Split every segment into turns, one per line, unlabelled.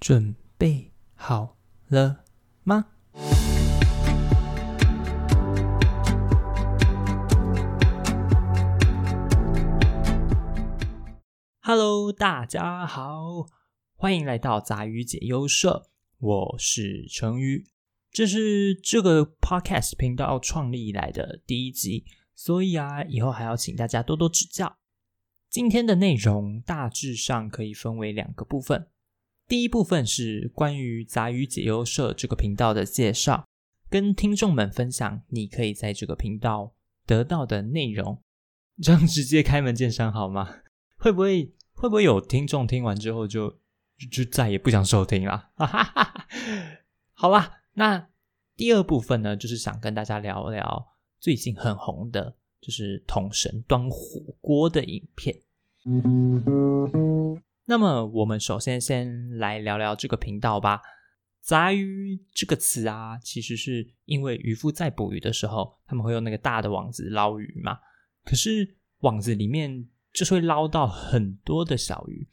准备好了吗？Hello，大家好，欢迎来到杂鱼解忧社，我是成鱼，这是这个 Podcast 频道创立以来的第一集，所以啊，以后还要请大家多多指教。今天的内容大致上可以分为两个部分。第一部分是关于杂鱼解忧社这个频道的介绍，跟听众们分享你可以在这个频道得到的内容。这样直接开门见山好吗？会不会会不会有听众听完之后就就再也不想收听了？好吧，那第二部分呢，就是想跟大家聊聊最近很红的，就是统神端火锅的影片。那么，我们首先先来聊聊这个频道吧。杂鱼这个词啊，其实是因为渔夫在捕鱼的时候，他们会用那个大的网子捞鱼嘛。可是网子里面就是会捞到很多的小鱼，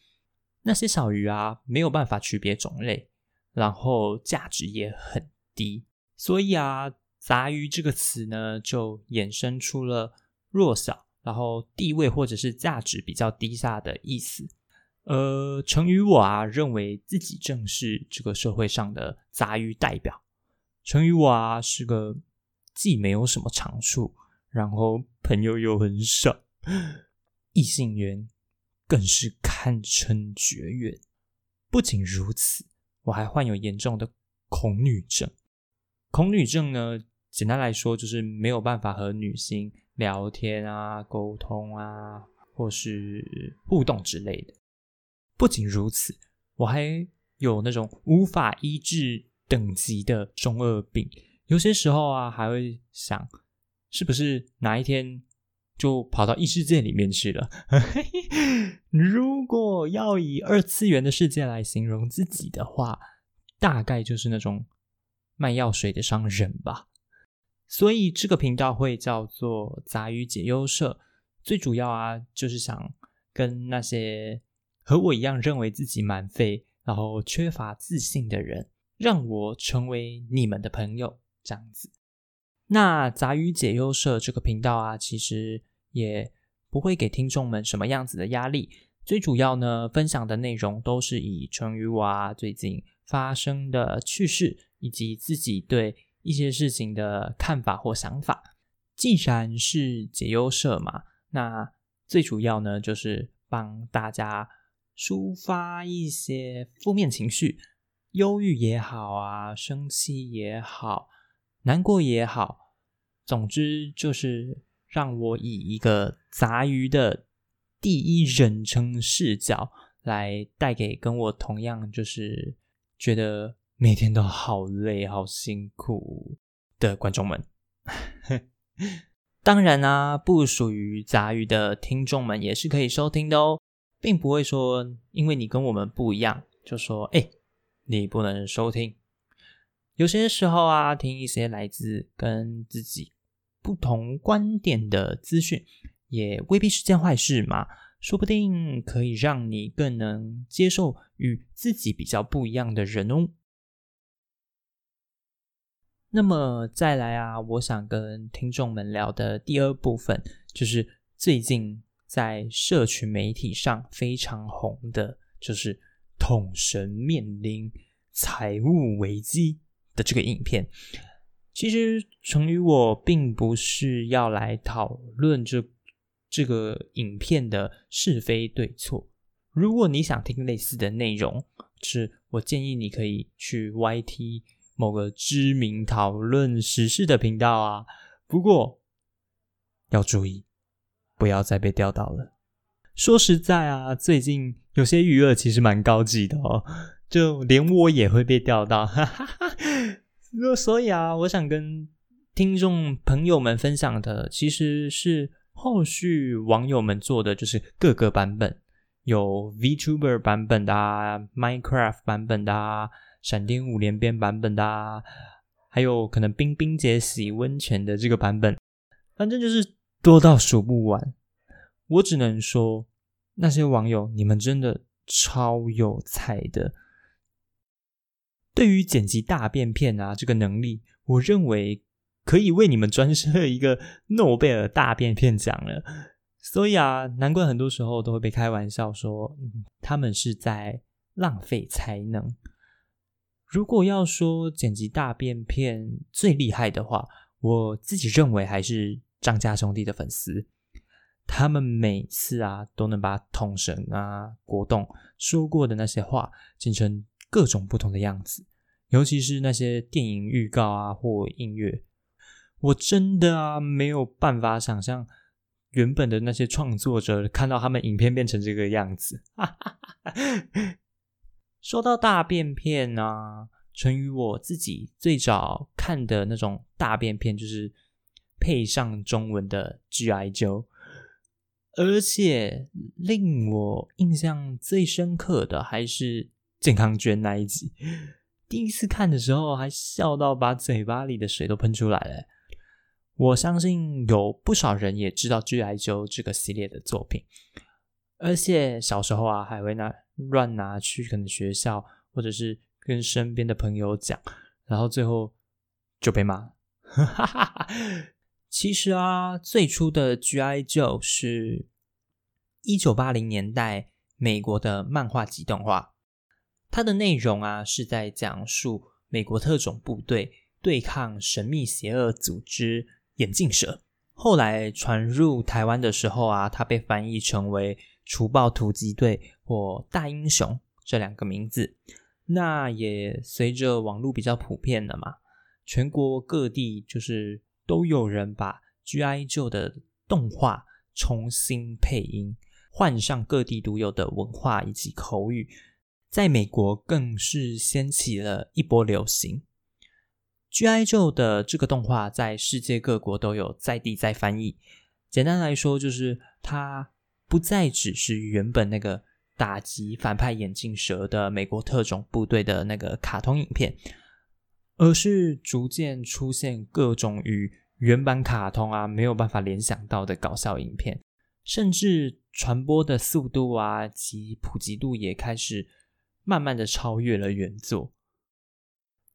那些小鱼啊没有办法区别种类，然后价值也很低，所以啊，杂鱼这个词呢就衍生出了弱小，然后地位或者是价值比较低下的意思。呃，成宇我啊，认为自己正是这个社会上的杂鱼代表。成宇我啊，是个既没有什么长处，然后朋友又很少，异性缘更是堪称绝缘。不仅如此，我还患有严重的恐女症。恐女症呢，简单来说就是没有办法和女性聊天啊、沟通啊，或是互动之类的。不仅如此，我还有那种无法医治等级的中二病。有些时候啊，还会想，是不是哪一天就跑到异世界里面去了？如果要以二次元的世界来形容自己的话，大概就是那种卖药水的商人吧。所以这个频道会叫做杂鱼解忧社，最主要啊，就是想跟那些。和我一样认为自己蛮废，然后缺乏自信的人，让我成为你们的朋友，这样子。那杂鱼解忧社这个频道啊，其实也不会给听众们什么样子的压力。最主要呢，分享的内容都是以成语啊最近发生的趣事，以及自己对一些事情的看法或想法。既然是解忧社嘛，那最主要呢，就是帮大家。抒发一些负面情绪，忧郁也好啊，生气也好，难过也好，总之就是让我以一个杂鱼的第一人称视角来带给跟我同样就是觉得每天都好累、好辛苦的观众们。当然啊，不属于杂鱼的听众们也是可以收听的哦。并不会说，因为你跟我们不一样，就说哎，你不能收听。有些时候啊，听一些来自跟自己不同观点的资讯，也未必是件坏事嘛。说不定可以让你更能接受与自己比较不一样的人哦。那么再来啊，我想跟听众们聊的第二部分，就是最近。在社群媒体上非常红的，就是统神面临财务危机的这个影片。其实，成宇我并不是要来讨论这这个影片的是非对错。如果你想听类似的内容，是我建议你可以去 YT 某个知名讨论时事的频道啊。不过要注意。不要再被钓到了。说实在啊，最近有些鱼饵其实蛮高级的哦，就连我也会被钓到。哈哈哈。所以啊，我想跟听众朋友们分享的，其实是后续网友们做的，就是各个版本，有 VTuber 版本的啊、Minecraft 版本的啊、闪电五连鞭版本的啊，还有可能冰冰姐洗温泉的这个版本，反正就是。多到数不完，我只能说，那些网友，你们真的超有才的。对于剪辑大便片啊这个能力，我认为可以为你们专设一个诺贝尔大便片奖了。所以啊，难怪很多时候都会被开玩笑说，他们是在浪费才能。如果要说剪辑大便片最厉害的话，我自己认为还是张家兄弟的粉丝。他们每次啊都能把统神啊、国栋说过的那些话剪成各种不同的样子，尤其是那些电影预告啊或音乐，我真的啊没有办法想象原本的那些创作者看到他们影片变成这个样子。说到大便片啊，成于我自己最早看的那种大便片，就是配上中文的 G.I.J.O，。而且令我印象最深刻的还是健康卷那一集，第一次看的时候还笑到把嘴巴里的水都喷出来了。我相信有不少人也知道《G I 九》这个系列的作品，而且小时候啊还会拿乱拿去跟学校或者是跟身边的朋友讲，然后最后就被骂哈哈哈。其实啊，最初的 G.I. Joe 是一九八零年代美国的漫画集动画，它的内容啊是在讲述美国特种部队对抗神秘邪恶组织眼镜蛇。后来传入台湾的时候啊，它被翻译成为除暴突击队或大英雄这两个名字。那也随着网络比较普遍了嘛，全国各地就是。都有人把 G.I. Joe 的动画重新配音，换上各地独有的文化以及口语，在美国更是掀起了一波流行。G.I. Joe 的这个动画在世界各国都有在地在翻译。简单来说，就是它不再只是原本那个打击反派眼镜蛇的美国特种部队的那个卡通影片。而是逐渐出现各种与原版卡通啊没有办法联想到的搞笑影片，甚至传播的速度啊及普及度也开始慢慢的超越了原作。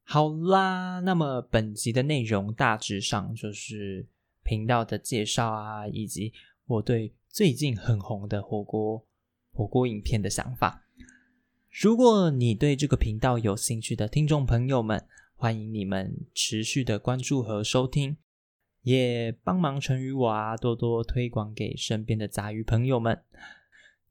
好啦，那么本集的内容大致上就是频道的介绍啊，以及我对最近很红的火锅火锅影片的想法。如果你对这个频道有兴趣的听众朋友们，欢迎你们持续的关注和收听，也帮忙成语我啊多多推广给身边的杂鱼朋友们。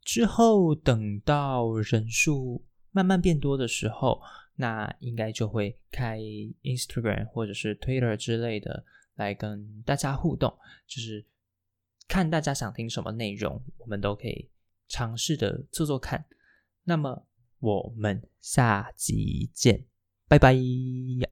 之后等到人数慢慢变多的时候，那应该就会开 Instagram 或者是 Twitter 之类的来跟大家互动，就是看大家想听什么内容，我们都可以尝试的做做看。那么我们下集见。拜拜。